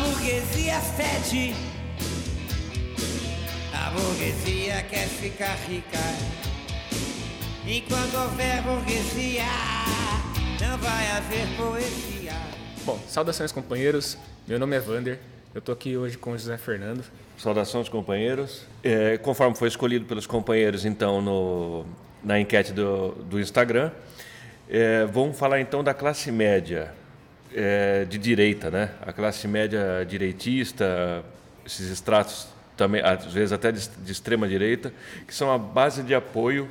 burguesia fede. A burguesia quer ficar rica. Enquanto houver burguesia, não vai haver poesia. Bom, saudações companheiros. Meu nome é Vander. Eu estou aqui hoje com o José Fernando. Saudações, companheiros. É, conforme foi escolhido pelos companheiros, então, no, na enquete do, do Instagram, é, vamos falar então da classe média é, de direita, né? A classe média direitista, esses estratos também, às vezes até de, de extrema direita, que são a base de apoio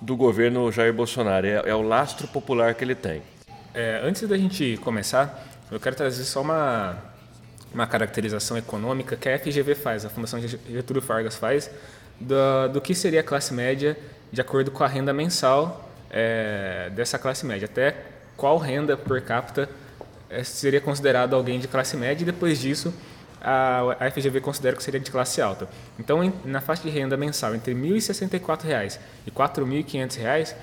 do governo Jair Bolsonaro. É, é o lastro popular que ele tem. É, antes da gente começar, eu quero trazer só uma, uma caracterização econômica que a FGV faz, a Fundação Getúlio Vargas faz, do, do que seria a classe média de acordo com a renda mensal é, dessa classe média. Até qual renda per capita seria considerado alguém de classe média e depois disso a, FGV considera que seria de classe alta. Então, na faixa de renda mensal entre 1.064 reais e 4.500 reais,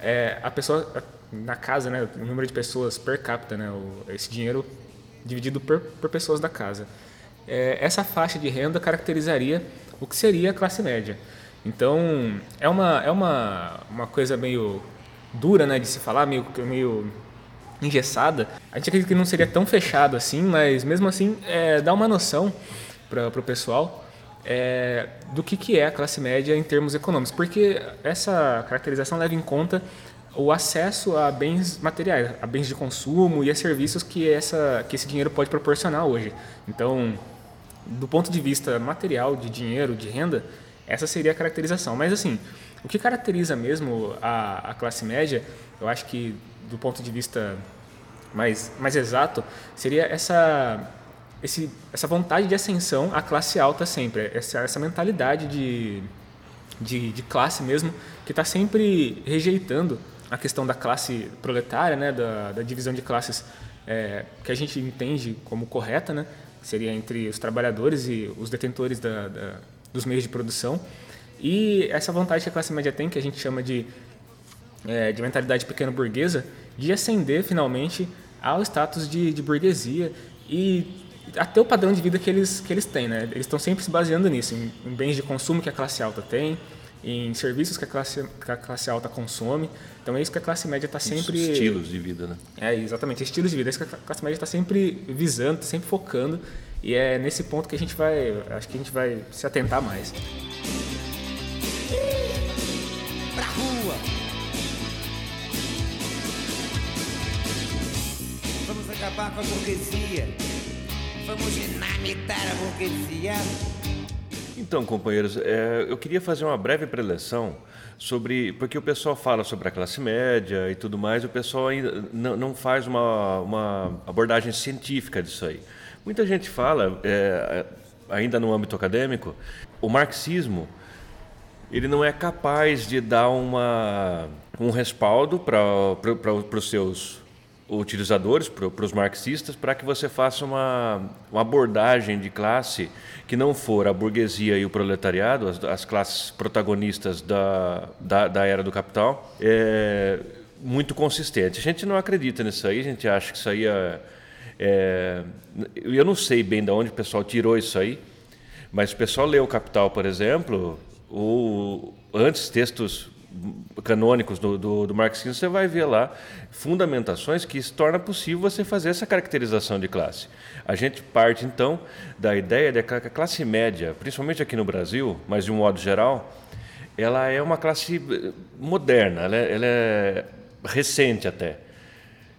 é, a pessoa, na casa, né, o número de pessoas per capita, né, o, esse dinheiro dividido por, por pessoas da casa. É, essa faixa de renda caracterizaria o que seria a classe média. Então, é uma, é uma, uma coisa meio dura né, de se falar, meio, meio engessada, a gente acredita que não seria tão fechado assim, mas mesmo assim é, dá uma noção para o pessoal é, do que, que é a classe média em termos econômicos, porque essa caracterização leva em conta o acesso a bens materiais, a bens de consumo e a serviços que, essa, que esse dinheiro pode proporcionar hoje. Então, do ponto de vista material, de dinheiro, de renda, essa seria a caracterização. Mas assim, o que caracteriza mesmo a, a classe média, eu acho que do ponto de vista mais, mais exato, seria essa, esse, essa vontade de ascensão à classe alta sempre, essa, essa mentalidade de, de, de classe mesmo, que está sempre rejeitando a questão da classe proletária, né, da, da divisão de classes é, que a gente entende como correta, né, seria entre os trabalhadores e os detentores da, da, dos meios de produção. E essa vontade que a classe média tem, que a gente chama de é, de mentalidade pequeno burguesa, de ascender finalmente ao status de, de burguesia e até o padrão de vida que eles, que eles têm. Né? Eles estão sempre se baseando nisso, em, em, bens de consumo que a classe alta tem, em serviços que a classe, que a classe alta consome. Então é isso que a classe média está sempre. Estilos de vida, né? É, exatamente, estilos de vida. É isso que a classe média está sempre visando, tá sempre focando. E é nesse ponto que a gente vai. Acho que a gente vai se atentar mais. Acabar com a burguesia. Vamos dinamitar a burguesia. Então, companheiros, é, eu queria fazer uma breve preleção sobre. Porque o pessoal fala sobre a classe média e tudo mais, o pessoal ainda não, não faz uma, uma abordagem científica disso aí. Muita gente fala, é, ainda no âmbito acadêmico, o marxismo ele não é capaz de dar uma, um respaldo para os seus utilizadores, para os marxistas, para que você faça uma, uma, abordagem de classe que não for a burguesia e o proletariado, as, as classes protagonistas da, da, da, era do capital, é muito consistente. A gente não acredita nisso aí, a gente acha que isso aí é, é eu não sei bem de onde o pessoal tirou isso aí, mas o pessoal leu o Capital, por exemplo, ou antes textos canônicos do, do, do, marxismo, você vai ver lá fundamentações que se torna possível você fazer essa caracterização de classe. A gente parte, então, da ideia de que a classe média, principalmente aqui no Brasil, mas de um modo geral, ela é uma classe eh, moderna, ela é, ela é recente até.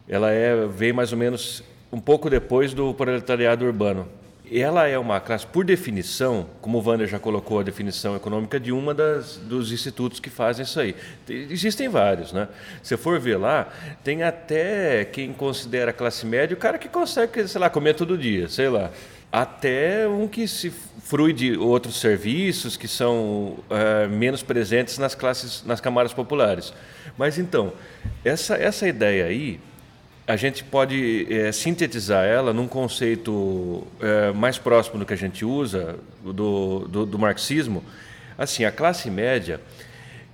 Ela é, veio mais ou menos um pouco depois do proletariado urbano ela é uma classe, por definição, como o Wander já colocou a definição econômica de uma das, dos institutos que fazem isso aí. Existem vários, né? Se for ver lá, tem até quem considera classe média o cara que consegue, sei lá, comer todo dia, sei lá. Até um que se frui de outros serviços que são é, menos presentes nas classes, nas camadas populares. Mas então, essa, essa ideia aí a gente pode é, sintetizar ela num conceito é, mais próximo do que a gente usa, do, do, do marxismo. Assim, a classe média,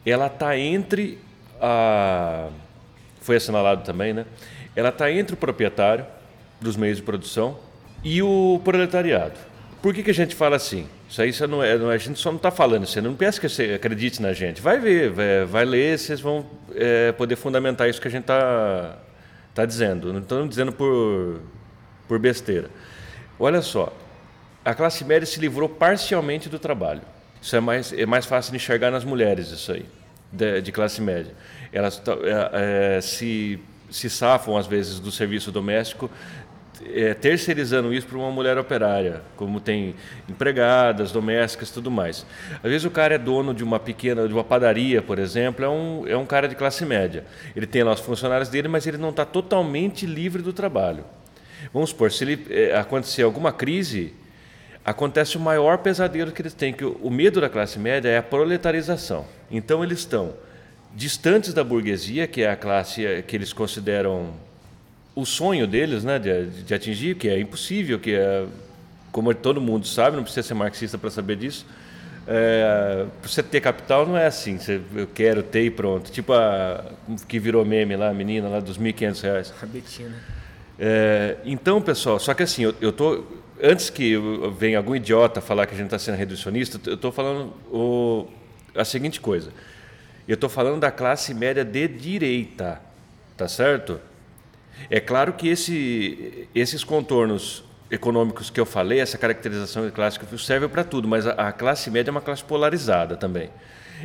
ela está entre a... Foi assinalado também, né? Ela está entre o proprietário dos meios de produção E o proletariado. Por que, que a gente fala assim? Isso aí é, não é, a gente só não está falando, você não pensa que você acredite na gente. Vai ver, vai, vai ler, vocês vão é, poder fundamentar isso que a gente está tá dizendo. Não estamos dizendo por, por besteira. Olha só, a classe média se livrou parcialmente do trabalho. Isso é mais, é mais fácil de enxergar nas mulheres, isso aí, de, de classe média. Elas é, é, se, se safam, às vezes, do serviço doméstico é, terceirizando isso para uma mulher operária, como tem empregadas, domésticas, tudo mais. Às vezes o cara é dono de uma pequena, de uma padaria, por exemplo, é um, é um cara de classe média. Ele tem lá os funcionários dele, mas ele não está totalmente livre do trabalho. Vamos supor, se ele, é, acontecer alguma crise, acontece o maior pesadelo que eles têm, que o, o medo da classe média é a proletarização. Então eles estão distantes da burguesia, que é a classe que eles consideram o sonho deles né, de, de, atingir, que é impossível, que é, como todo mundo sabe, não precisa ser marxista para saber disso. É, para você ter capital não é assim, você, eu quero ter e pronto. Tipo a que virou meme lá, a menina lá dos 1.500 reais. A Betina. É, então, pessoal, só que assim, eu, eu tô antes que venha algum idiota falar que a gente está sendo reducionista, eu estou falando o, a seguinte coisa. Eu estou falando da classe média de direita, tá certo? É claro que esse, esses contornos econômicos que eu falei, essa caracterização clássica serve para tudo, mas a, a, classe média é uma classe polarizada também.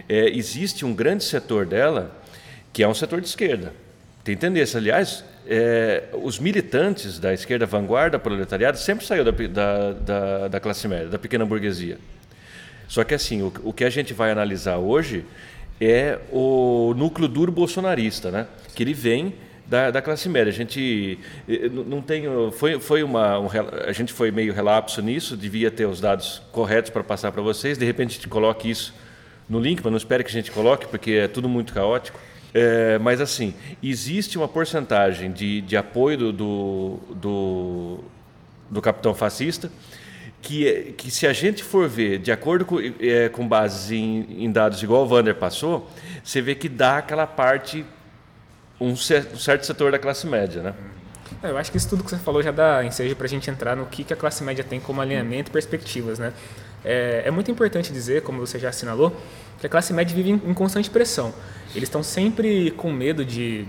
É, existe um grande setor dela que é um setor de esquerda. Tem tendência, aliás, é, os militantes da esquerda vanguarda proletariada sempre saiu da, da, da, da, classe média, da pequena burguesia. Só que assim, o, o que a gente vai analisar hoje é o núcleo duro bolsonarista, né? que ele vem da, da, classe média. A gente eh, não tem, foi, foi uma, um, a gente foi meio relapso nisso, devia ter os dados corretos para passar para vocês. De repente a gente coloque isso no link, mas não espere que a gente coloque, porque é tudo muito caótico. É, mas assim, existe uma porcentagem de, de apoio do, do, do, do capitão fascista que, que se a gente for ver de acordo com, é, com bases em, em dados igual o Vander passou, você vê que dá aquela parte um certo setor da classe média, né? É, eu acho que isso tudo que você falou já dá ensejo para a gente entrar no que, que a classe média tem como alinhamento e perspectivas, né? É, é, muito importante dizer, como você já assinalou, que a classe média vive em, em constante pressão. Eles estão sempre com medo de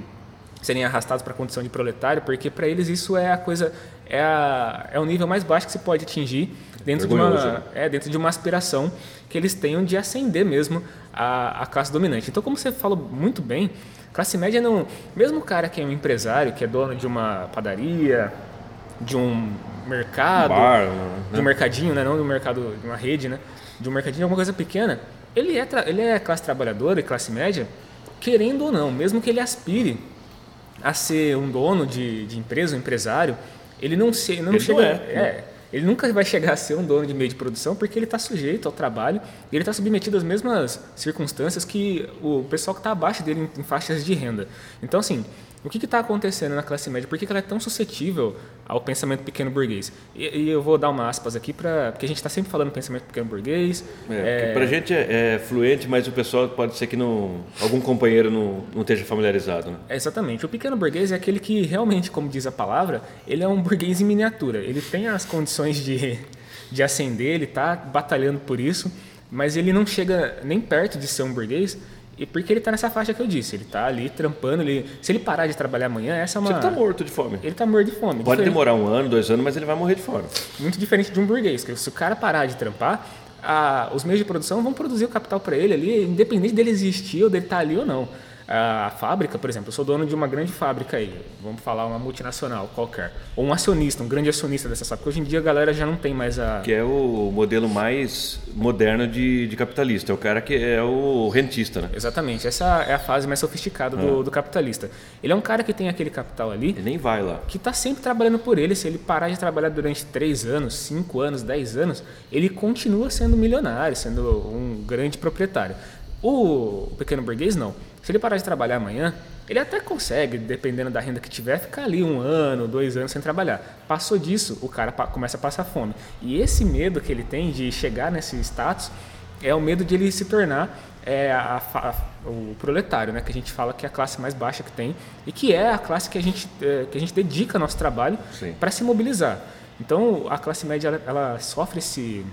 serem arrastados para a condição de proletário, porque para eles isso é a coisa, é, a, é o nível mais baixo que se pode atingir dentro de, uma, né? é, dentro de uma aspiração que eles tenham de ascender mesmo a, a classe dominante. Então, como você falou muito bem, Classe média não. Mesmo o cara que é um empresário, que é dono de uma padaria, de um mercado, Bar, né? de um mercadinho, né? não de um mercado, de uma rede, né? de um mercadinho, alguma coisa pequena, ele é, ele é classe trabalhadora e classe média, querendo ou não, mesmo que ele aspire a ser um dono de, de empresa, um empresário, ele não, se, não ele chega. Não é, é, ele nunca vai chegar a ser um dono de meio de produção porque ele está sujeito ao trabalho e ele está submetido às mesmas circunstâncias que o pessoal que está abaixo dele em, faixas de renda. Então, assim, o que está acontecendo na classe média? Por que, que, ela é tão suscetível ao pensamento pequeno burguês? E, e eu vou dar uma aspas aqui, pra, porque a gente está sempre falando pensamento pequeno burguês. É, é... Para a gente é, é, fluente, mas o pessoal pode ser que não, algum companheiro não, não esteja familiarizado. Né? É, exatamente. O pequeno burguês é aquele que realmente, como diz a palavra, ele é um burguês em miniatura. Ele tem as condições de, de ascender, ele está batalhando por isso, mas ele não chega nem perto de ser um burguês e porque ele está nessa faixa que eu disse, ele está ali trampando, ele, se ele parar de trabalhar amanhã, essa é uma... Ele está morto de fome. Ele está morto de fome. Pode diferente. demorar um ano, dois anos, mas ele vai morrer de fome. Muito diferente de um burguês, que se o cara parar de trampar, a, os meios de produção vão produzir o capital para ele ali, independente dele existir ou dele estar tá ali ou não a, fábrica, por exemplo, eu sou dono de uma grande fábrica aí, vamos falar uma multinacional qualquer, ou um acionista, um grande acionista dessa fábrica. Hoje em dia a galera já não tem mais a. Que é o modelo mais moderno de, de capitalista, é o cara que é o rentista, né? Exatamente, essa é a fase mais sofisticada do, é. do capitalista. Ele é um cara que tem aquele capital ali. Ele nem vai lá. Que está sempre trabalhando por ele. Se ele parar de trabalhar durante 3 anos, 5 anos, 10 anos, ele continua sendo milionário, sendo um grande proprietário. O pequeno burguês não. Se ele parar de trabalhar amanhã, ele até consegue, dependendo da renda que tiver, ficar ali um ano, dois anos sem trabalhar. Passou disso, o cara começa a passar fome. E esse medo que ele tem de chegar nesse status é o medo de ele se tornar é, a, a, o proletário, né? que a gente fala que é a classe mais baixa que tem e que é a classe que a gente, é, que a gente dedica nosso trabalho para se mobilizar. Então, a classe média ela, ela sofre esse,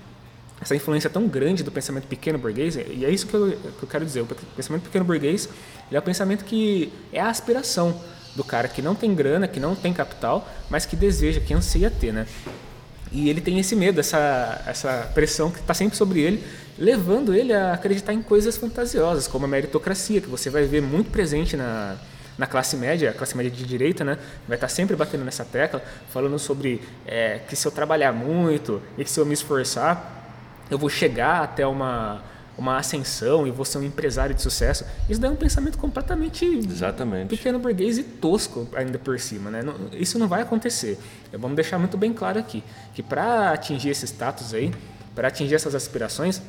essa influência tão grande do pensamento pequeno burguês, e é isso que eu, que eu quero dizer. O pensamento pequeno burguês é o pensamento que é a aspiração do cara que não tem grana, que não tem capital, mas que deseja, que anseia ter, né? E ele tem esse medo, essa, essa pressão que está sempre sobre ele, levando ele a acreditar em coisas fantasiosas, como a meritocracia, que você vai ver muito presente na, na classe média, a classe média de direita, né, vai estar tá sempre batendo nessa tecla, falando sobre é, que se eu trabalhar muito e que se eu me esforçar, eu vou chegar até uma, uma ascensão e vou ser um empresário de sucesso. Isso daí é um pensamento completamente Exatamente. pequeno burguês e tosco ainda por cima. Né? Isso não vai acontecer. Vamos deixar muito bem claro aqui que para atingir esse status aí, para atingir essas aspirações,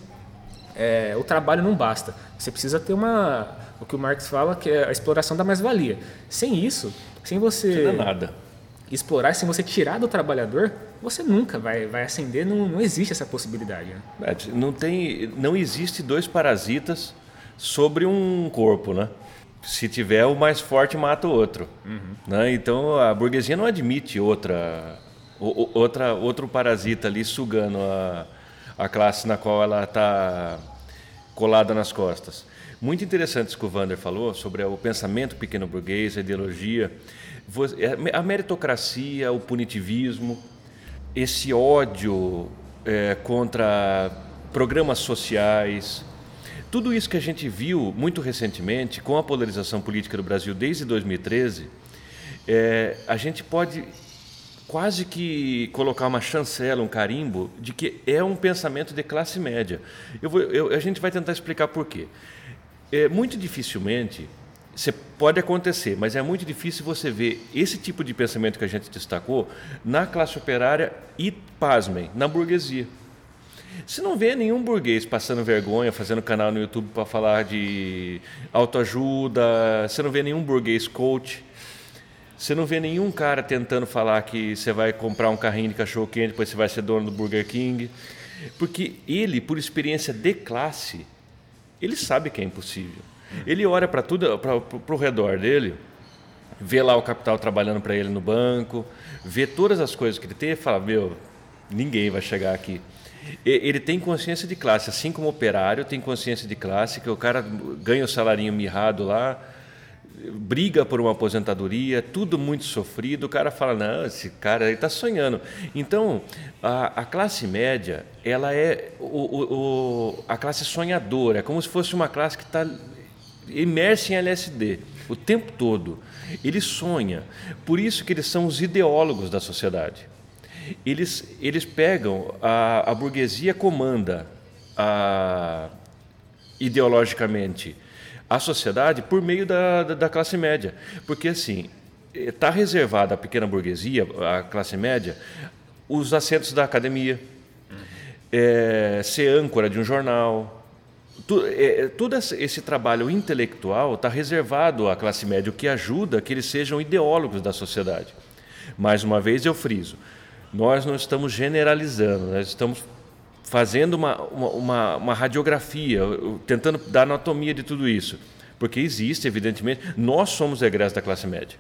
é, o trabalho não basta. Você precisa ter uma, o que o Marx fala, que é a exploração da mais-valia. Sem isso, sem você não nada. Explorar, sem você tirar do trabalhador, você nunca vai, vai ascender, não, não existe essa possibilidade. Né? É, não, tem, não existe dois parasitas sobre um corpo, né? Se tiver, o mais forte mata o outro. Uhum. Né? Então, a burguesia não admite outra, outra, outro parasita ali sugando a, a classe na qual ela está colada nas costas. Muito interessante isso que o Vander falou sobre o pensamento pequeno burguês, a ideologia, a meritocracia, o punitivismo, esse ódio é, contra programas sociais, tudo isso que a gente viu muito recentemente com a polarização política do Brasil desde 2013, é, a gente pode quase que colocar uma chancela, um carimbo de que é um pensamento de classe média. Eu vou, eu, a gente vai tentar explicar por quê. É, muito dificilmente você pode acontecer, mas é muito difícil você ver esse tipo de pensamento que a gente destacou na classe operária e, pasmem, na burguesia. Você não vê nenhum burguês passando vergonha, fazendo canal no YouTube para falar de autoajuda, você não vê nenhum burguês coach, você não vê nenhum cara tentando falar que você vai comprar um carrinho de cachorro quente, depois você vai ser dono do Burger King. Porque ele, por experiência de classe, ele sabe que é impossível. Ele olha para tudo, para o redor dele, vê lá o capital trabalhando para ele no banco, vê todas as coisas que ele tem e fala: Meu, ninguém vai chegar aqui. Ele tem consciência de classe, assim como o operário tem consciência de classe, que o cara ganha o salarinho mirrado lá, briga por uma aposentadoria, tudo muito sofrido. O cara fala: Não, esse cara está sonhando. Então, a, a, classe média, ela é o, o, o, a classe sonhadora, é como se fosse uma classe que está imerso em LSD o tempo todo. Ele sonha. Por isso que eles são os ideólogos da sociedade. Eles, eles pegam, a, a burguesia comanda a, ideologicamente a sociedade por meio da, da, da classe média. Porque, assim, está reservada à pequena burguesia, à classe média, os assentos da academia, é, ser âncora de um jornal, é, todo esse trabalho intelectual está reservado à classe média, o que ajuda que eles sejam ideólogos da sociedade. Mais uma vez eu friso, nós não estamos generalizando, nós estamos fazendo uma, uma, uma radiografia, tentando dar anatomia de tudo isso. Porque existe, evidentemente, nós somos egressos da classe média.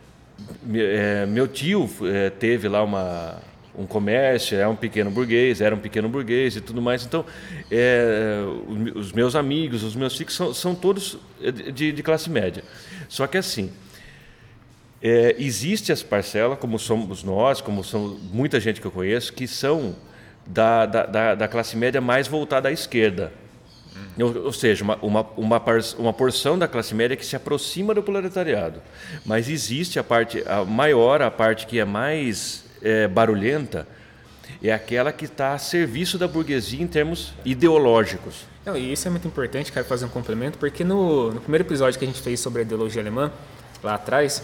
É, meu tio é, teve lá uma, um comércio, é um pequeno burguês, era um pequeno burguês e tudo mais. Então, é, os meus amigos, os meus filhos são, são todos de, de, classe média. Só que assim, é, existe as parcelas, como somos nós, como são muita gente que eu conheço, que são da, da, da classe média mais voltada à esquerda. Ou, ou, seja, uma, uma, uma, uma porção da classe média que se aproxima do proletariado. Mas existe a parte a maior, a parte que é mais é, barulhenta é aquela que está a serviço da burguesia em termos ideológicos. Não, e isso é muito importante, quero fazer um complemento, porque no, no primeiro episódio que a gente fez sobre a ideologia alemã, lá atrás,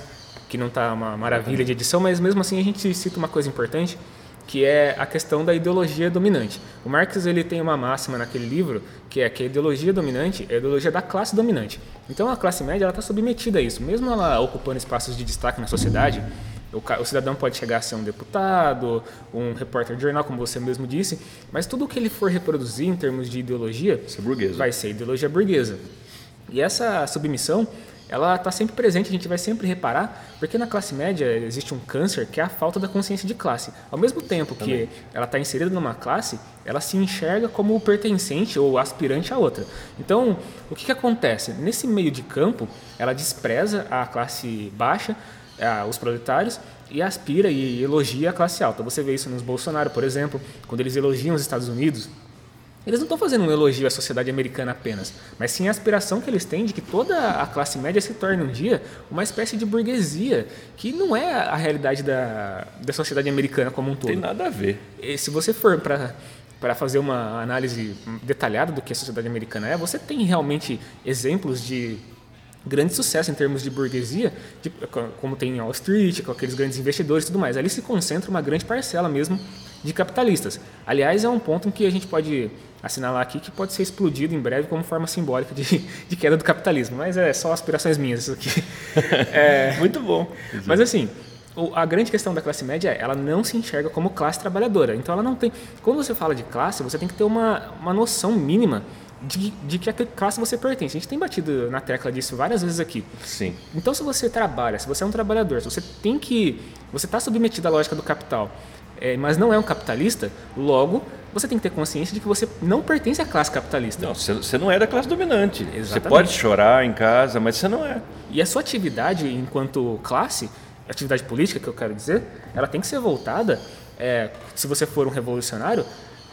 que não está uma maravilha de edição, mas mesmo assim a gente cita uma coisa importante, que é a questão da ideologia dominante. O Marx ele tem uma máxima naquele livro que é que a ideologia dominante é a ideologia da classe dominante. Então a classe média está submetida a isso, mesmo ela ocupando espaços de destaque na sociedade. O, o, cidadão pode chegar a ser um deputado, um repórter de jornal, como você mesmo disse, mas tudo o que ele for reproduzir em termos de ideologia ser burguesa. vai ser ideologia burguesa. E essa submissão ela está sempre presente, a gente vai sempre reparar, porque na classe média existe um câncer que é a falta da consciência de classe. Ao mesmo tempo que Também. ela está inserida numa classe, ela se enxerga como pertencente ou aspirante a outra. Então, o que, que acontece? Nesse meio de campo, ela despreza a classe baixa, os proletários, e aspira e elogia a classe alta. Você vê isso nos Bolsonaro, por exemplo, quando eles elogiam os Estados Unidos, eles não estão fazendo um elogio à sociedade americana apenas, mas sim a aspiração que eles têm de que toda a classe média se torne um dia uma espécie de burguesia, que não é a realidade da, da sociedade americana como um todo. Tem nada a ver. E se você for para para fazer uma análise detalhada do que a sociedade americana é, você tem realmente exemplos de grande sucesso em termos de burguesia, de- como tem em Wall Street, com aqueles grandes investidores e tudo mais. Ali se concentra uma grande parcela mesmo de capitalistas. Aliás, é um ponto em que a gente pode assinalar aqui que pode ser explodido em breve como forma simbólica de, de queda do capitalismo, mas é só aspirações minhas isso aqui. É, Muito bom. mas assim, a grande questão da classe média é ela não se enxerga como classe trabalhadora. Então ela não tem. Quando você fala de classe, você tem que ter uma, uma noção mínima de, de que classe você pertence. A gente tem batido na tecla disso várias vezes aqui. Sim. Então se você trabalha, se você é um trabalhador, se você tem que. Você está submetido à lógica do capital, é, mas não é um capitalista, logo você tem que ter consciência de que você não pertence à classe capitalista. Não, você, você não é da classe dominante. Você Exatamente. pode chorar em casa, mas você não é. E a sua atividade enquanto classe, atividade política que eu quero dizer, ela tem que ser voltada, é, se você for um revolucionário,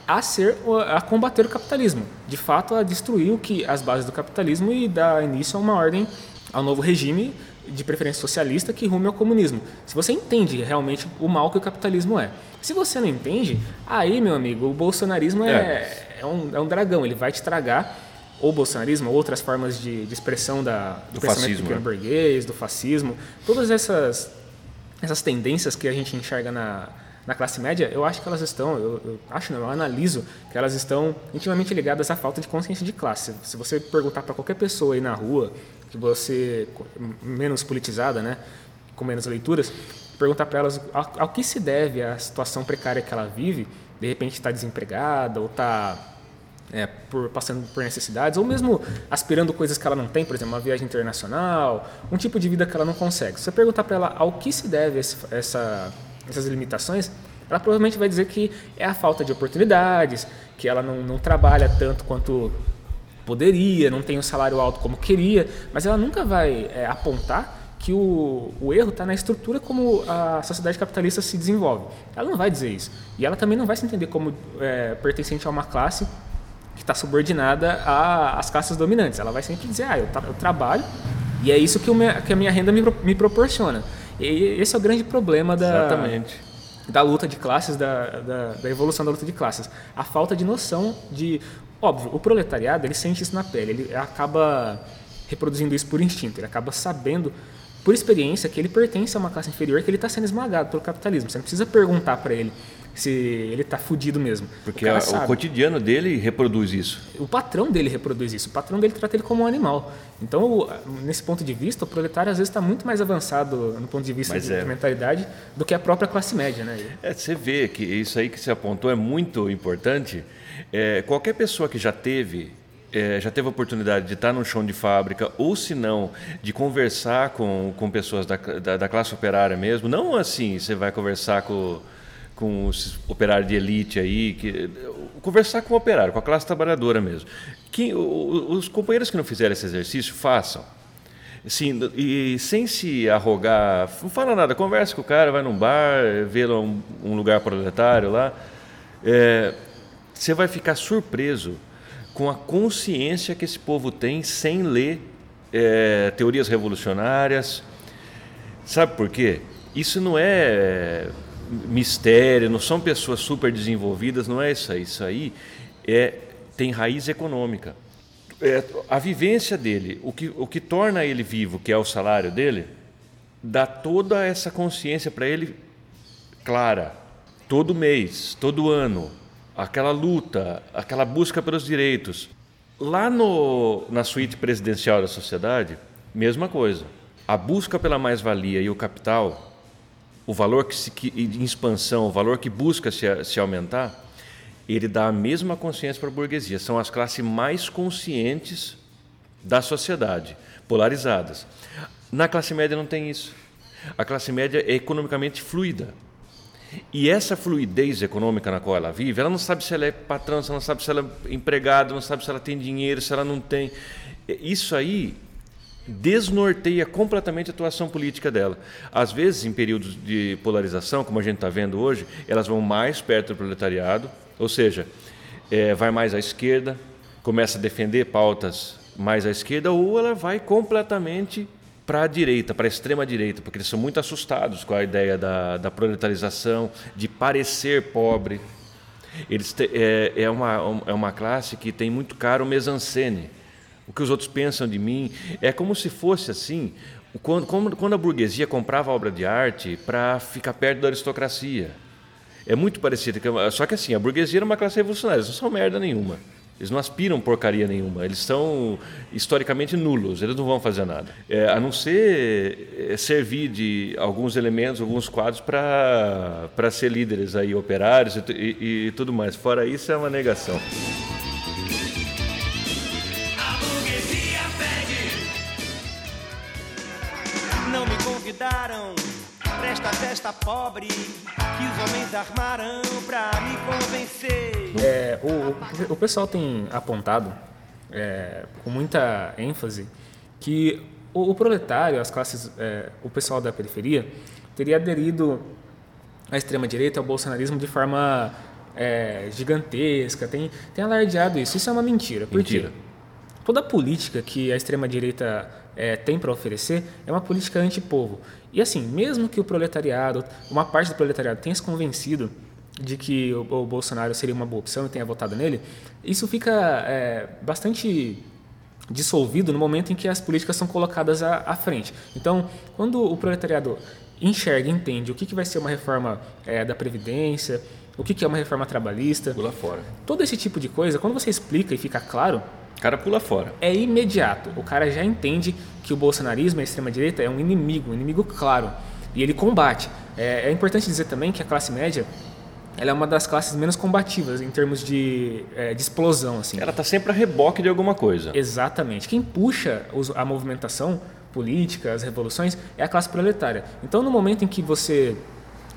a ser a combater o capitalismo, de fato a destruir o que as bases do capitalismo e dar início a uma ordem, ao novo regime de preferência socialista que rume ao comunismo. Se você entende realmente o mal que o capitalismo é. Se você não entende, aí, meu amigo, o bolsonarismo é, é, um, é um dragão, ele vai te tragar ou bolsonarismo, ou outras formas de, de expressão da, do, Do pensamento fascismo, pequeno né? burguês, do fascismo, todas essas, essas tendências que a gente enxerga na, na classe média, eu acho que elas estão, eu, eu acho não, eu analiso que elas estão intimamente ligadas à falta de consciência de classe. Se você perguntar para qualquer pessoa aí na rua, que você menos politizada, né, com menos leituras, perguntar para elas ao, ao que se deve a situação precária que ela vive, de repente está desempregada ou está é, por, passando por necessidades, ou mesmo aspirando coisas que ela não tem, por exemplo, uma viagem internacional, um tipo de vida que ela não consegue. Se você perguntar para ela ao que se deve esse, essa, essas limitações, ela provavelmente vai dizer que é a falta de oportunidades, que ela não, não trabalha tanto quanto poderia, não tem um salário alto como queria, mas ela nunca vai é, apontar que o, o erro está na estrutura como a sociedade capitalista se desenvolve. Ela não vai dizer isso. E ela também não vai se entender como é, pertencente a uma classe que está subordinada às classes dominantes. Ela vai sempre dizer, ah, eu, tra- eu trabalho e é isso que, o me- que a minha renda me, pro- me proporciona. E esse é o grande problema da, Exatamente. da luta de classes, da, da, da evolução da luta de classes. A falta de noção de... Óbvio, o proletariado, ele sente isso na pele, ele acaba reproduzindo isso por instinto, ele acaba sabendo, por experiência, que ele pertence a uma classe inferior, que ele está sendo esmagado pelo capitalismo. Você não precisa perguntar para ele se ele está fudido mesmo. Porque o, o cotidiano dele reproduz isso. O patrão dele reproduz isso. O patrão dele trata ele como um animal. Então, nesse ponto de vista, o proletário às vezes está muito mais avançado no ponto de vista Mas de, é. de mentalidade do que a própria classe média, né? É, você vê que isso aí que você apontou é muito importante. É, qualquer pessoa que já teve, é, já teve a oportunidade de estar num chão de fábrica, ou se não, de conversar com, com pessoas da, da, da classe operária mesmo, não assim, você vai conversar com, com os operários de elite aí, que, conversar com o operário, com a classe trabalhadora mesmo. Quem, os companheiros que não fizeram esse exercício, façam. Sim, e sem se arrogar, não fala nada, conversa com o cara, vai num bar, vê um, um lugar proletário lá. É, você vai ficar surpreso com a consciência que esse povo tem sem ler é, teorias revolucionárias. Sabe por quê? Isso não é mistério, não são pessoas super desenvolvidas, não é isso aí. Isso aí é, tem raiz econômica. É, a vivência dele, o que, o que torna ele vivo, que é o salário dele, dá toda essa consciência para ele clara, todo mês, todo ano, aquela luta, aquela busca pelos direitos. Lá no, na suíte presidencial da sociedade, mesma coisa. A busca pela mais-valia e o capital, o valor que se, que, em expansão, o valor que busca se, se aumentar, ele dá a mesma consciência para a burguesia. São as classes mais conscientes da sociedade. polarizadas. Na classe média não tem isso. A classe média é economicamente fluida. E essa fluidez econômica na qual ela vive, ela não sabe se ela é patrão, ela não sabe se ela é empregada, não sabe se ela tem dinheiro, se ela não tem. Isso aí desnorteia completamente a atuação política dela. Às vezes, em períodos de polarização, como a gente está vendo hoje, elas vão mais perto do proletariado, ou seja, é, vai mais à esquerda, começa a defender pautas mais à esquerda, ou ela vai completamente para a direita, para a extrema direita, porque eles são muito assustados com a ideia da, da proletarização, de parecer pobre. Eles te, é, é, uma, é uma classe que tem muito caro o mise-en-scène. O que os outros pensam de mim é como se fosse assim, quando, quando a burguesia comprava obra de arte para ficar perto da aristocracia. É muito parecido, só que assim, a burguesia era uma classe revolucionária, eles não são merda nenhuma. Eles não aspiram porcaria nenhuma. Eles são historicamente nulos. Eles não vão fazer nada. É, a não ser é, servir de alguns elementos, alguns quadros para ser líderes aí, operários e, e, e tudo mais. Fora isso, é uma negação. Pobre que os homens armaram pra me convencer. É, o, o pessoal tem apontado é, com muita ênfase que o, o proletário, as classes, é, o pessoal da periferia, teria aderido à extrema-direita, ao bolsonarismo de forma é, gigantesca, tem, tem alardeado isso. Isso é uma mentira. Por Mentira. quê? Toda política que a extrema-direita é, tem para oferecer é uma política anti-povo. E assim, mesmo que o proletariado, uma parte do proletariado tenha se convencido de que o, o Bolsonaro seria uma boa opção e tenha votado nele, isso fica é, bastante dissolvido no momento em que as políticas são colocadas à, à frente. Então, quando o proletariado enxerga, entende o que, que vai ser uma reforma é, da Previdência, o que, que é uma reforma trabalhista, Pula fora. todo esse tipo de coisa, quando você explica e fica claro, O cara pula fora. é imediato. O cara já entende que o bolsonarismo a extrema-direita é um inimigo, um inimigo claro. E ele combate. É, é importante dizer também que a classe média ela é uma das classes menos combativas em termos de, é, de explosão. Assim. Ela está sempre a reboque de alguma coisa. Exatamente. Quem puxa a movimentação política, as revoluções, é a classe proletária. Então, no momento em que você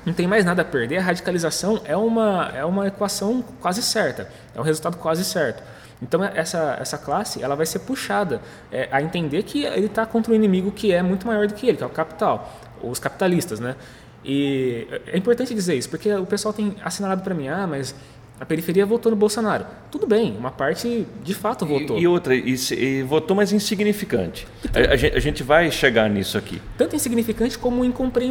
não tem mais nada a perder, a radicalização é uma, é uma equação quase certa, é um resultado quase certo. Então, essa, essa classe ela vai ser puxada é, a entender que ele está contra um inimigo que é muito maior do que ele, que é o capital, os capitalistas, né? E é importante dizer isso, porque o pessoal tem assinalado para mim, ah, mas a periferia votou no Bolsonaro. Tudo bem, uma parte de fato votou. E, e outra, e, e votou mais insignificante. A, a gente, a gente vai chegar nisso aqui. tanto insignificante como,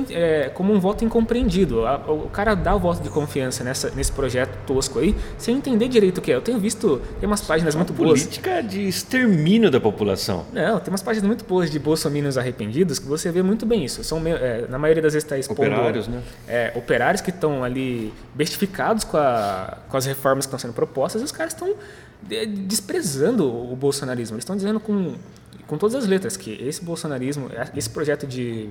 é, como um voto incompreendido. A- O, cara dá o voto de confiança nessa, nesse projeto tosco aí, sem entender direito o que é. Eu tenho visto, tem umas páginas muito boas. Política de extermínio da população. Não, tem umas páginas muito boas de bolsominions arrependidos que você vê muito bem isso. São, é, na maioria das vezes está expondo Operários, né? é, operários que estão ali bestificados com, a- com as reformas que estão sendo propostas os caras estão de- desprezando o bolsonarismo. Eles estão dizendo com, com todas as letras que esse bolsonarismo, esse projeto de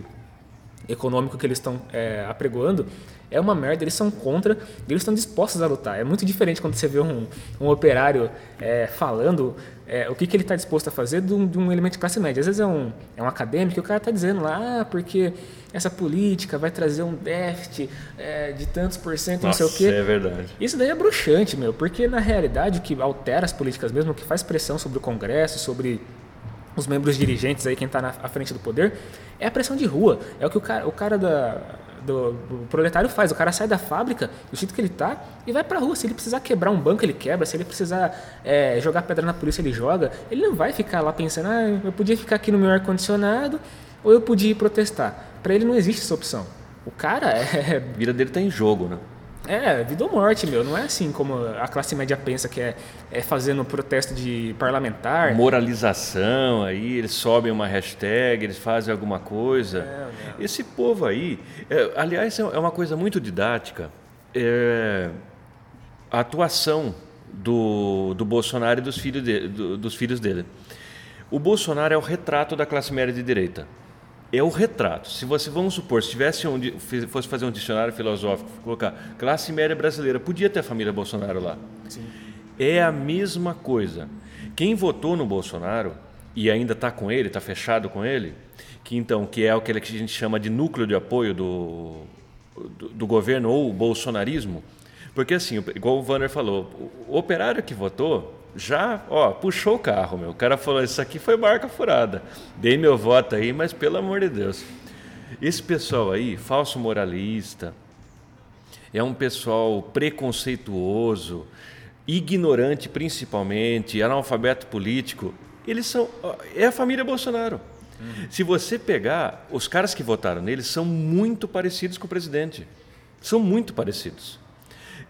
econômico que eles estão é, apregoando é uma merda, eles são contra e eles estão dispostos a lutar. É muito diferente quando você vê um, um operário é, falando é, o que, que ele está disposto a fazer de um, de um elemento de classe média. Às vezes é um, é um acadêmico e o cara está dizendo lá, ah, porque essa política vai trazer um déficit é, de tantos por cento, não sei o quê. é verdade. Isso daí é bruxante, meu, porque na realidade o que altera as políticas mesmo, o que faz pressão sobre o Congresso, sobre os membros dirigentes aí, quem está na à frente do poder, é a pressão de rua. É o que o cara, o cara da, do, proletário faz. O cara sai da fábrica, do jeito que ele tá, e vai pra rua. Se ele precisar quebrar um banco, ele quebra. Se ele precisar é, jogar pedra na polícia, ele joga. Ele não vai ficar lá pensando, ah, eu podia ficar aqui no meu ar-condicionado, ou eu podia ir protestar. Para ele não existe essa opção. O cara é, A vida dele está em jogo, né? É, vida ou morte, meu. Não é assim como a classe média pensa que é, é fazendo protesto de parlamentar. Moralização aí, eles sobem uma hashtag, eles fazem alguma coisa. Esse povo aí, é, aliás, é é uma coisa muito didática. é, a atuação do, do Bolsonaro e dos filhos, dele, do- dos filhos dele. O Bolsonaro é o retrato da classe média de direita. É o retrato. Se você, vamos supor, se tivesse um, fosse fazer um dicionário filosófico, colocar classe média brasileira, podia ter a família Bolsonaro lá. É a mesma coisa. Quem votou no Bolsonaro e ainda está com ele, está fechado com ele, que então que é aquele que a gente chama de núcleo de apoio do, do, do governo ou o bolsonarismo, porque assim, igual o Vanner falou, o operário que votou já, ó, puxou o carro, meu. O cara falou: Isso aqui foi marca furada. Dei meu voto aí, mas pelo amor de Deus. Esse pessoal aí, falso moralista, é um pessoal preconceituoso, ignorante principalmente, analfabeto político. Eles são. É a família Bolsonaro. Uhum. Se você pegar, os caras que votaram nele são muito parecidos com o presidente. São muito parecidos.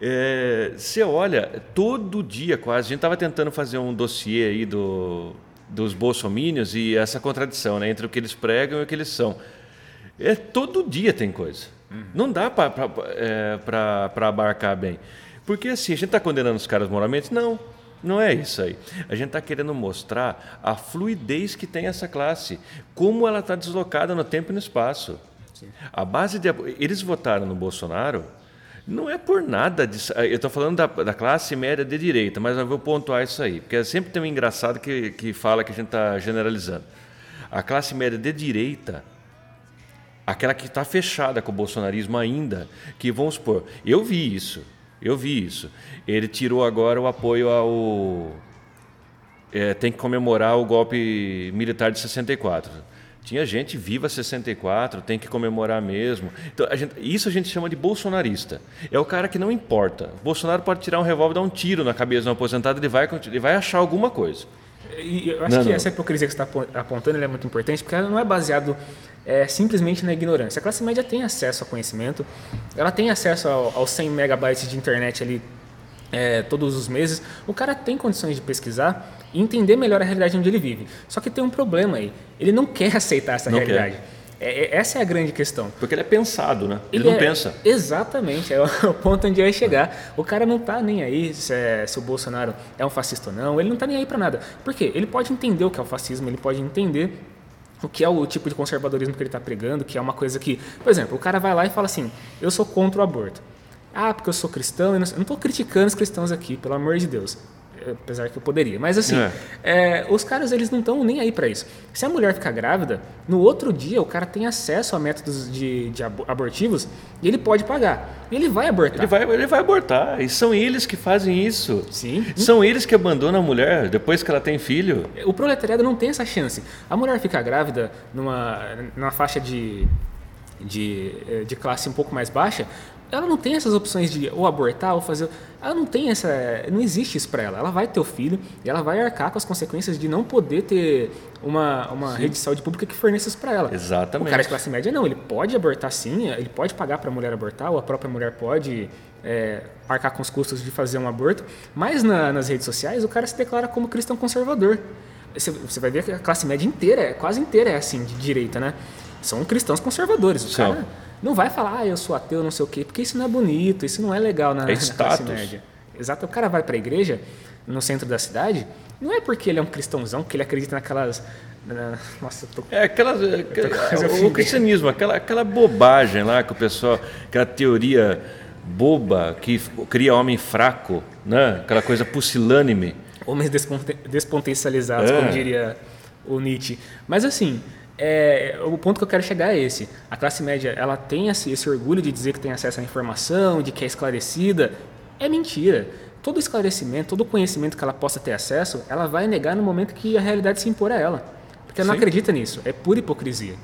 É, você olha, todo dia quase, a gente estava tentando fazer um dossiê aí do, dos bolsomínios e essa contradição né, entre o que eles pregam e o que eles são. É, todo dia tem coisa. Uhum. Não dá para é, abarcar bem. Porque assim, a gente está condenando os caras moralmente? Não, não é isso aí. A gente está querendo mostrar a fluidez que tem essa classe, como ela está deslocada no tempo e no espaço. Sim. A base de. Eles votaram no Bolsonaro não é por nada disso. Eu estou falando da, da, classe média de direita, mas eu vou pontuar isso aí, porque sempre tem um engraçado que, que fala que a gente está generalizando. A classe média de direita, aquela que está fechada com o bolsonarismo ainda, que vamos supor, eu vi isso, eu vi isso. Ele tirou agora o apoio ao. É, tem que comemorar o golpe militar de 64 tinha gente viva 64, tem que comemorar mesmo. Então, a gente, isso a gente chama de bolsonarista. É o cara que não importa. O Bolsonaro pode tirar um revólver dar um tiro na cabeça de um aposentado, ele vai, ele vai achar alguma coisa. E eu acho não, que não. essa hipocrisia que você está apontando é muito importante, porque ela não é baseado é, simplesmente na ignorância. A classe média tem acesso ao conhecimento, ela tem acesso ao, aos 100 megabytes de internet ali é, todos os meses. O cara tem condições de pesquisar e entender melhor a realidade onde ele vive. Só que tem um problema aí. Ele não quer aceitar essa não realidade. É, é, essa é a grande questão. Porque ele é pensado, né? Ele, ele não é, pensa. Exatamente, é o ponto onde vai chegar. O cara não está nem aí se, é, se, o Bolsonaro é um fascista ou não, ele não está nem aí para nada. Por quê? Ele pode entender o que é o fascismo, ele pode entender o que é o tipo de conservadorismo que ele está pregando, que é uma coisa que, por exemplo, o cara vai lá e fala assim: eu sou contra o aborto. Ah, porque eu sou cristão, eu não estou criticando os cristãos aqui, pelo amor de Deus apesar que eu poderia. Mas assim, é. É, os caras eles não estão nem aí para isso. Se a mulher ficar grávida, no outro dia o cara tem acesso a métodos de, de abortivos e ele pode pagar. E ele vai abortar. Ele vai, ele vai abortar. E são eles que fazem isso. Sim. São eles que abandonam a mulher depois que ela tem filho. O proletariado não tem essa chance. A mulher fica grávida numa, numa faixa de, de, eh, de classe um pouco mais baixa, ela não tem essas opções de ou abortar ou fazer. Ela não tem essa. Não existe isso para ela. Ela vai ter o filho e ela vai arcar com as consequências de não poder ter uma, uma rede de saúde pública que forneça isso para ela. Exatamente. O cara de classe média não. Ele pode abortar sim, ele pode pagar para a mulher abortar, ou a própria mulher pode é, arcar com os custos de fazer um aborto. Mas na, nas redes sociais o cara se declara como cristão conservador. Você, você vai ver que a classe média inteira, quase inteira é assim, de direita, né? São cristãos conservadores. O cara não vai falar, ah, eu sou ateu, não sei o quê, porque isso não é bonito, isso não é legal na, é na classe média. Exato. O cara vai para a igreja, no centro da cidade, não é porque ele é um cristãozão, que ele acredita naquelas. Na, nossa, tô, é aquelas. É, o cristianismo, aquela, aquela bobagem lá que o pessoal. aquela teoria boba que cria homem fraco, né? aquela coisa pusilânime. Homens despotencializados, é. como diria o Nietzsche. Mas assim, é, o ponto que eu quero chegar é esse. A classe média, ela tem esse, esse, orgulho de dizer que tem acesso à informação, de que é esclarecida. É mentira. Todo esclarecimento, todo conhecimento que ela possa ter acesso, ela vai negar no momento que a realidade se impor a ela. Porque ela Sim. não acredita nisso. É pura hipocrisia.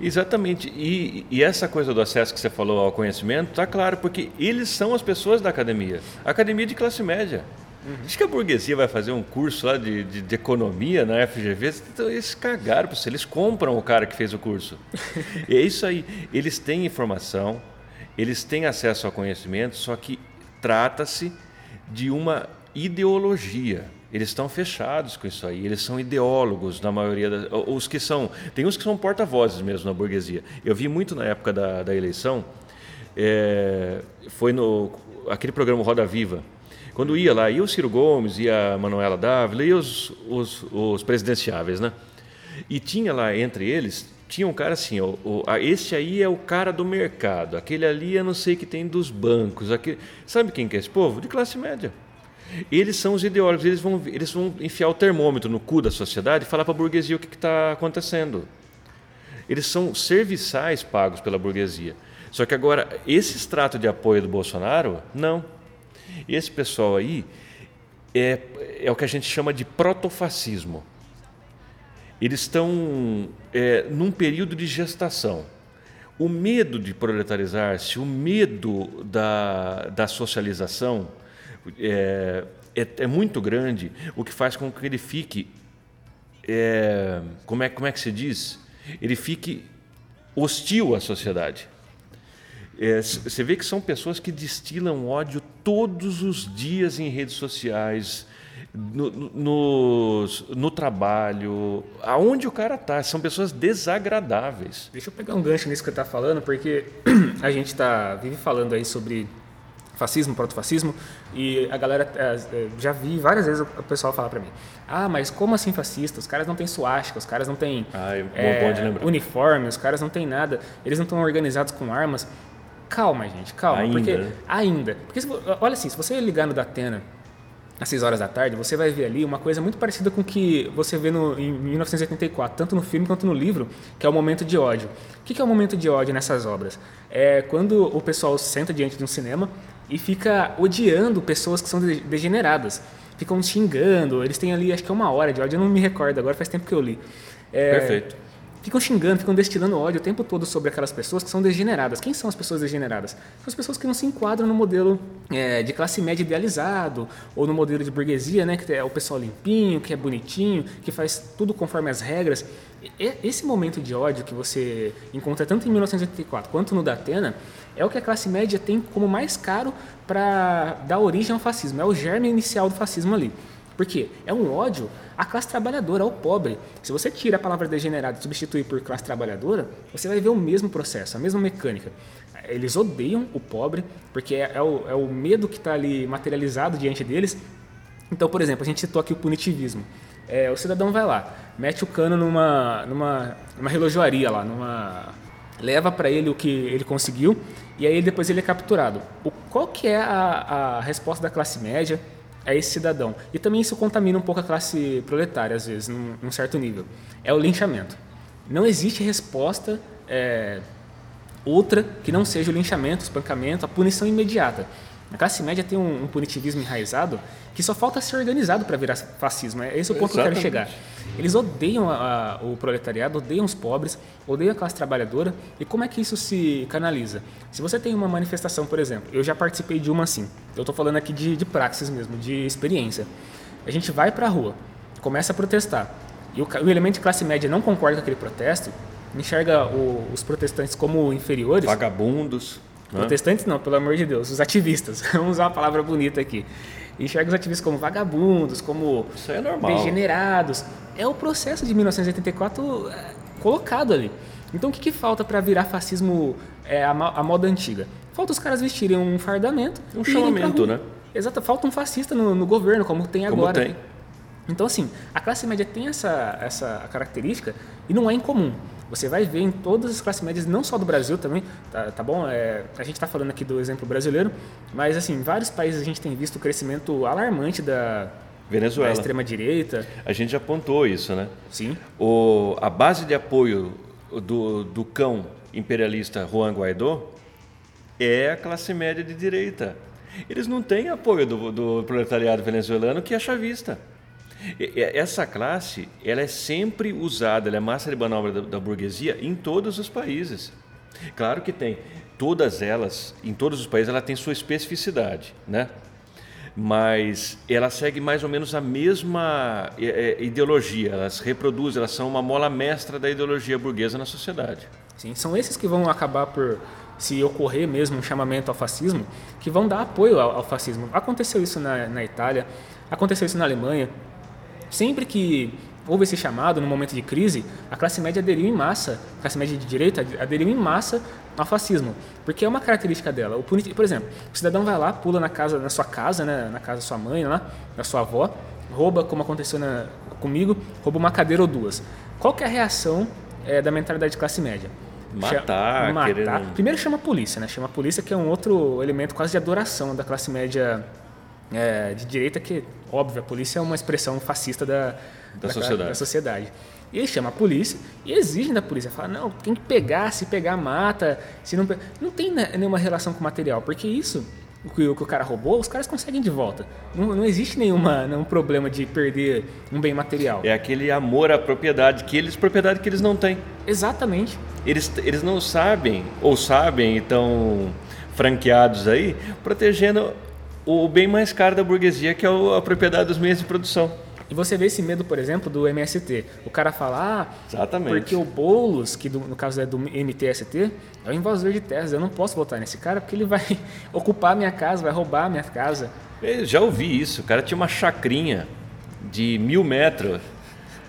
Exatamente. E, e, essa coisa do acesso que você falou ao conhecimento, está claro, porque eles são as pessoas da academia. Academia de classe média. Uhum. Diz que a burguesia vai fazer um curso lá de, de, de economia na FGV, então eles cagaram para você, eles compram o cara que fez o curso. é isso aí. Eles têm informação, eles têm acesso ao conhecimento, só que trata-se de uma ideologia. Eles estão fechados com isso aí. Eles são ideólogos na maioria das, os que são tem uns que são porta-vozes mesmo na burguesia. Eu vi muito na época da, da eleição. É, foi no aquele programa Roda Viva quando ia lá, ia o Ciro Gomes, ia a Manuela Dávila, e os, os, os presidenciáveis, né? E tinha lá entre eles, tinha um cara assim, ó, o, esse aí é o cara do mercado, aquele ali eu não sei que tem dos bancos, aquele... sabe quem que é esse povo? De classe média. Eles são os ideólogos, eles vão, eles vão enfiar o termômetro no cu da sociedade e falar para a burguesia o que está acontecendo. Eles são serviçais pagos pela burguesia. Só que agora, esse extrato de apoio do Bolsonaro, não. Esse pessoal aí é, é o que a gente chama de protofascismo. Eles estão é, num período de gestação. O medo de proletarizar-se, o medo da, da socialização é, é, é, muito grande, o que faz com que ele fique. É, como, é, como é que se diz? Ele fique hostil à sociedade. É, você vê que são pessoas que destilam ódio todos os dias em redes sociais, no, no, no trabalho, aonde o cara está. São pessoas desagradáveis. Deixa eu pegar um gancho nisso que está falando, porque a gente tá, vive falando aí sobre fascismo, protofascismo, e a galera, é, é, já vi várias vezes o pessoal falar para mim, ah, mas como assim fascista? Os caras não têm suástica, os caras não têm ah, é, uniforme, os caras não têm nada, eles não estão organizados com armas. Calma, gente, calma. Ainda. Porque, ainda. Porque, se, olha assim, se você ligar no Datena às 6 horas da tarde, você vai ver ali uma coisa muito parecida com o que você vê no, em 1984, tanto no filme quanto no livro, que é o momento de ódio. O que é o momento de ódio nessas obras? É quando o pessoal senta diante de um cinema e fica odiando pessoas que são degeneradas. Ficam xingando, eles têm ali acho que é uma hora de ódio, eu não me recordo agora, faz tempo que eu li. É, Perfeito ficam xingando, ficam destilando ódio o tempo todo sobre aquelas pessoas que são degeneradas. Quem são as pessoas degeneradas? São as pessoas que não se enquadram no modelo é, de classe média idealizado, ou no modelo de burguesia, né, que é o pessoal limpinho, que é bonitinho, que faz tudo conforme as regras. E, esse momento de ódio que você encontra tanto em 1984 quanto no Datena é o que a classe média tem como mais caro para dar origem ao fascismo. É o germe inicial do fascismo ali. Por quê? É um ódio à classe trabalhadora, ao pobre. Se você tira a palavra degenerado e substituir por classe trabalhadora, você vai ver o mesmo processo, a mesma mecânica. Eles odeiam o pobre, porque é, é, o, é o, medo que está ali materializado diante deles. Então, por exemplo, a gente citou aqui o punitivismo. É, o cidadão vai lá, mete o cano numa, numa, numa relojoaria lá, numa leva para ele o que ele conseguiu e aí depois ele é capturado. O, qual que é a, a resposta da classe média a esse cidadão. E também isso contamina um pouco a classe proletária, às vezes, num, num certo nível. É o linchamento. Não existe resposta é, outra que não seja o linchamento, o espancamento, a punição imediata. A classe média tem um, um punitivismo enraizado que só falta ser organizado para virar fascismo. É esse o ponto Exatamente. que eu quero chegar. Eles odeiam a, a, o proletariado, odeiam os pobres, odeiam a classe trabalhadora. E como é que isso se canaliza? Se você tem uma manifestação, por exemplo, eu já participei de uma assim. Eu estou falando aqui de, de praxis mesmo, de experiência. A gente vai para a rua, começa a protestar. E o, o, elemento de classe média não concorda com aquele protesto, enxerga o, os protestantes como inferiores. Vagabundos. Protestantes não, pelo amor de Deus, os ativistas. Vamos usar uma palavra bonita aqui. Enxerga os ativistas como vagabundos, como é degenerados. É o processo de 1984 é, colocado ali. Então o que, que falta para virar fascismo é, a, a, moda antiga? Falta os caras vestirem um fardamento. Um chamamento, né? Exato, falta um fascista no, no governo, como tem agora. Como tem. Então, assim, a classe média tem essa, essa característica e não é incomum. Você vai ver em todas as classes médias, não só do Brasil também, tá, tá bom? É, a gente está falando aqui do exemplo brasileiro, mas assim, em vários países a gente tem visto o crescimento alarmante da, Venezuela. da extrema-direita. A gente já apontou isso, né? Sim. O, a base de apoio do, do cão imperialista Juan Guaidó é a classe média de direita. Eles não têm apoio do, do proletariado venezuelano que é chavista. Essa classe, ela é sempre usada, ela é massa de manobra da, da burguesia em todos os países. Claro que tem, todas elas, em todos os países, ela tem sua especificidade, né? Mas ela segue mais ou menos a mesma é, é, ideologia, elas reproduzem, elas são uma mola mestra da ideologia burguesa na sociedade. Sim, são esses que vão acabar por, se ocorrer mesmo um chamamento ao fascismo, que vão dar apoio ao, ao fascismo. Aconteceu isso na, na Itália, aconteceu isso na Alemanha, Sempre que houve esse chamado no momento de crise, a classe média aderiu em massa, a classe média de direita aderiu em massa ao fascismo, porque é uma característica dela. O por exemplo, o cidadão vai lá, pula na casa, na sua casa, né, na casa da sua mãe, lá, da sua avó, rouba, como aconteceu na, comigo, rouba uma cadeira ou duas. Qual que é a reação é, da mentalidade de classe média? Matar, matar. Querendo... Primeiro chama a polícia, né? Chama a polícia, que é um outro elemento quase de adoração da classe média é, de direita que, óbvio, a polícia é uma expressão fascista da, da, da sociedade. Da sociedade. E ele chama a polícia e exige da polícia. Fala, não, tem que pegar, se pegar, mata. Se não, não tem nenhuma relação com o material, porque isso, o que, o que o cara roubou, os caras conseguem de volta. Não, não existe nenhuma, nenhum problema de perder um bem material. É aquele amor à propriedade, que eles, propriedade que eles não têm. Exatamente. Eles, eles não sabem, ou sabem e estão franqueados aí, protegendo o bem mais caro da burguesia, que é a propriedade dos meios de produção. E você vê esse medo, por exemplo, do MST. O cara fala, ah, Exatamente. porque o Boulos, que do, no caso é do MTST, é o invasor de terras. Eu não posso votar nesse cara porque ele vai ocupar a minha casa, vai roubar a minha casa. Eu já ouvi isso. O cara tinha uma chacrinha de mil metros.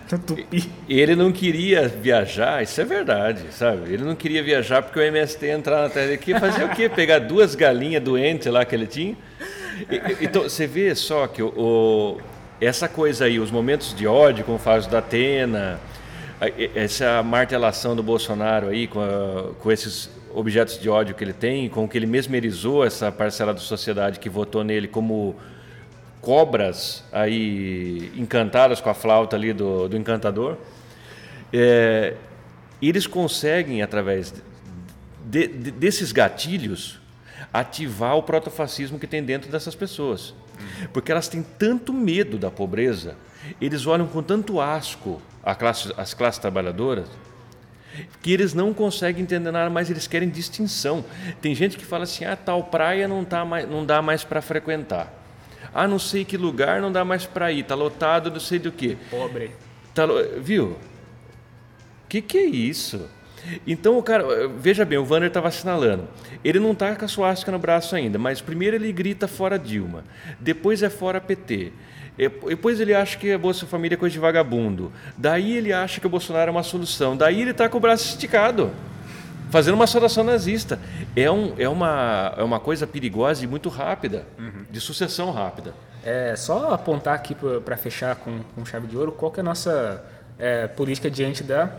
Tupi. Ele não queria viajar, isso é verdade, sabe? Ele não queria viajar porque o MST ia entrar na terra aqui fazer o quê? Pegar duas galinhas doentes lá que ele tinha. E, então, você vê só que o, o essa coisa aí, os momentos de ódio, como faz o da Atena, essa martelação do Bolsonaro aí com, a, com esses objetos de ódio que ele tem, com que ele mesmerizou essa parcela da sociedade que votou nele como cobras aí encantadas com a flauta ali do, do encantador, é, eles conseguem, através de, de, desses gatilhos, ativar o protofascismo que tem dentro dessas pessoas. Porque elas têm tanto medo da pobreza, eles olham com tanto asco classe, as classes trabalhadoras, que eles não conseguem entender nada mais, eles querem distinção. Tem gente que fala assim: ah, tal praia não, tá mais, não dá mais para frequentar. Ah, não sei que lugar não dá mais para ir, tá lotado, não sei do que. Pobre. Tá, viu? O que, que é isso? Então o cara, veja bem, o Vanner estava assinalando. Ele não está com a suástica no braço ainda, mas primeiro ele grita fora Dilma, depois é fora PT. Depois ele acha que a Bolsa Família é coisa de vagabundo. Daí ele acha que o Bolsonaro é uma solução. Daí ele está com o braço esticado, fazendo uma saudação nazista. É, um, é, uma, é uma coisa perigosa e muito rápida, uhum. de sucessão rápida. É só apontar aqui para fechar com, com, chave de ouro qual que é a nossa é, política diante da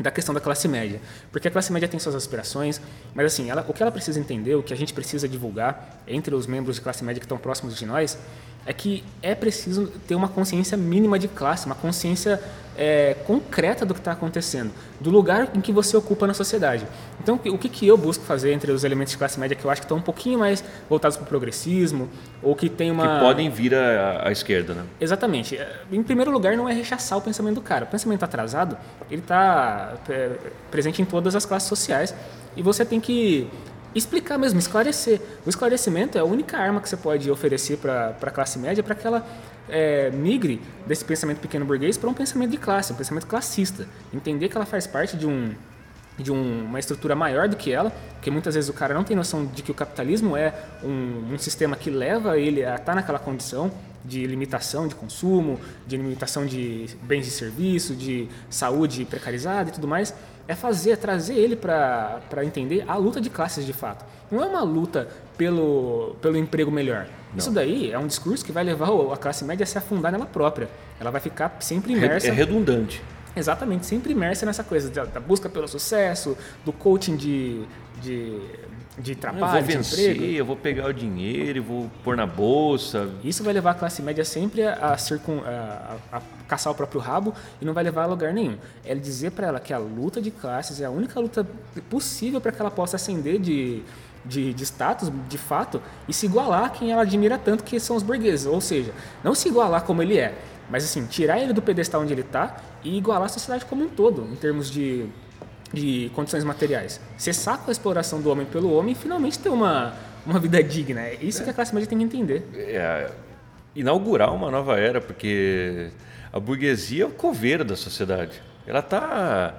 da questão da classe média. Porque a classe média tem suas aspirações, mas assim, ela, o que ela precisa entender, o que a gente precisa divulgar entre os membros de classe média que estão próximos de nós, é que é preciso ter uma consciência mínima de classe, uma consciência é, concreta do que está acontecendo, do lugar em que você ocupa na sociedade. Então, o que, que eu busco fazer entre os elementos de classe média que eu acho que estão um pouquinho mais voltados para o progressismo, ou que tem uma... Que podem vir à, à esquerda, né? Exatamente. Em primeiro lugar, não é rechaçar o pensamento do cara. O pensamento atrasado, ele está é, presente em todas as classes sociais, e você tem que explicar mesmo, esclarecer. O esclarecimento é a única arma que você pode oferecer para a classe média para que ela é, migre desse pensamento pequeno burguês para um pensamento de classe, um pensamento classista. Entender que ela faz parte de um de um, uma estrutura maior do que ela, porque muitas vezes o cara não tem noção de que o capitalismo é um, um sistema que leva ele a estar tá naquela condição de limitação de consumo, de limitação de bens e serviços, de saúde precarizada e tudo mais é fazer, é trazer ele para entender a luta de classes de fato. Não é uma luta pelo, pelo emprego melhor. Não. Isso daí é um discurso que vai levar a classe média a se afundar nela própria. Ela vai ficar sempre imersa. É redundante. Exatamente, sempre imersa nessa coisa da, da busca pelo sucesso, do coaching de, de de trabalho, eu vou vencer, de. Eu vou pegar o dinheiro e vou pôr na bolsa. Isso vai levar a classe média sempre a, circun, a, a, a caçar o próprio rabo e não vai levar a lugar nenhum. É dizer para ela que a luta de classes é a única luta possível para que ela possa ascender de, de, de, status, de fato, e se igualar a quem ela admira tanto, que são os burgueses. Ou seja, não se igualar como ele é, mas assim, tirar ele do pedestal onde ele está e igualar a sociedade como um todo, em termos de de condições materiais. Cessar com a exploração do homem pelo homem e finalmente ter uma, uma vida digna. É isso é. que a classe média tem que entender. É, inaugurar uma nova era, porque a burguesia é o coveiro da sociedade. Ela está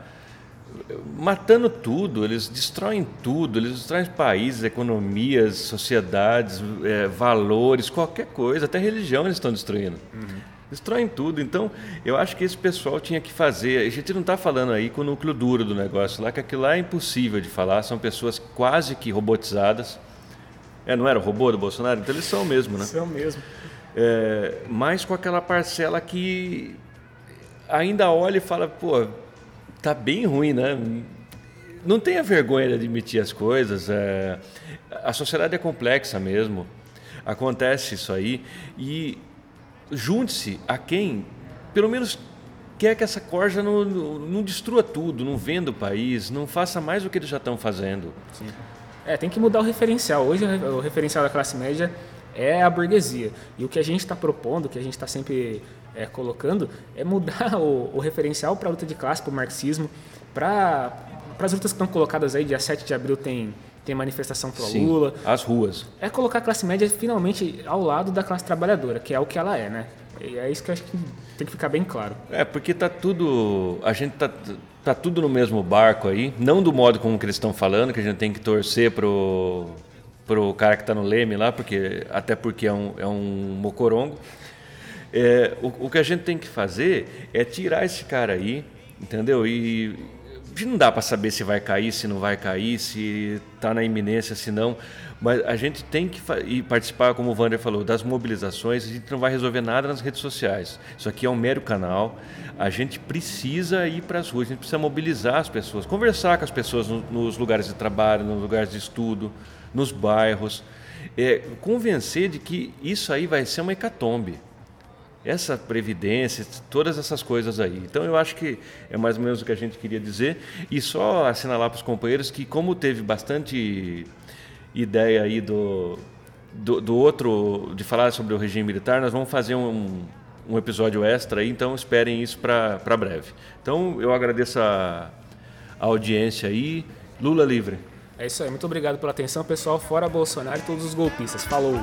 matando tudo, eles destroem tudo, eles destroem países, economias, sociedades, é, valores, qualquer coisa, até religião eles estão destruindo. Uhum destroem tudo. Então, eu acho que esse pessoal tinha que fazer. A gente não está falando aí com o núcleo duro do negócio lá, que aquilo lá é impossível de falar. São pessoas quase que robotizadas. É, não era o robô do Bolsonaro? Então eles são mesmo, né? São mesmo. É, mas com aquela parcela que ainda olha e fala, pô, tá bem ruim, né? Não tenha vergonha de admitir as coisas. É, a sociedade é complexa mesmo. Acontece isso aí e junte-se a quem, pelo menos, quer que essa corja não, não, não, destrua tudo, não venda o país, não faça mais do que eles já estão fazendo. Sim. É, tem que mudar o referencial. Hoje o referencial da classe média é a burguesia. E o que a gente está propondo, o que a gente está sempre é, colocando, é mudar o, o referencial para a luta de classe, para o marxismo, para as lutas que estão colocadas aí, dia 7 de abril tem tem manifestação pro Sim, Lula. As ruas. É colocar a classe média finalmente ao lado da classe trabalhadora, que é o que ela é, né? E é isso que eu acho que tem que ficar bem claro. É, porque tá tudo. A gente tá, tá tudo no mesmo barco aí. Não do modo como que eles estão falando, que a gente tem que torcer pro, pro cara que está no leme lá, porque, até porque é um, é um mocorongo. É, o, o que a gente tem que fazer é tirar esse cara aí, entendeu? E não dá para saber se vai cair, se não vai cair, se está na iminência, se não. Mas a gente tem que participar, como o Wander falou, das mobilizações. A gente não vai resolver nada nas redes sociais. Isso aqui é um mero canal. A gente precisa ir para as ruas, a gente precisa mobilizar as pessoas, conversar com as pessoas nos lugares de trabalho, nos lugares de estudo, nos bairros. É, convencer de que isso aí vai ser uma hecatombe essa previdência, todas essas coisas aí. Então eu acho que é mais ou menos o que a gente queria dizer e só assinalar para os companheiros que como teve bastante ideia aí do, do, do, outro de falar sobre o regime militar, nós vamos fazer um, um episódio extra aí, então esperem isso para breve. Então eu agradeço a, a audiência aí, Lula livre. É isso aí, muito obrigado pela atenção, pessoal. Fora Bolsonaro e todos os golpistas. Falou!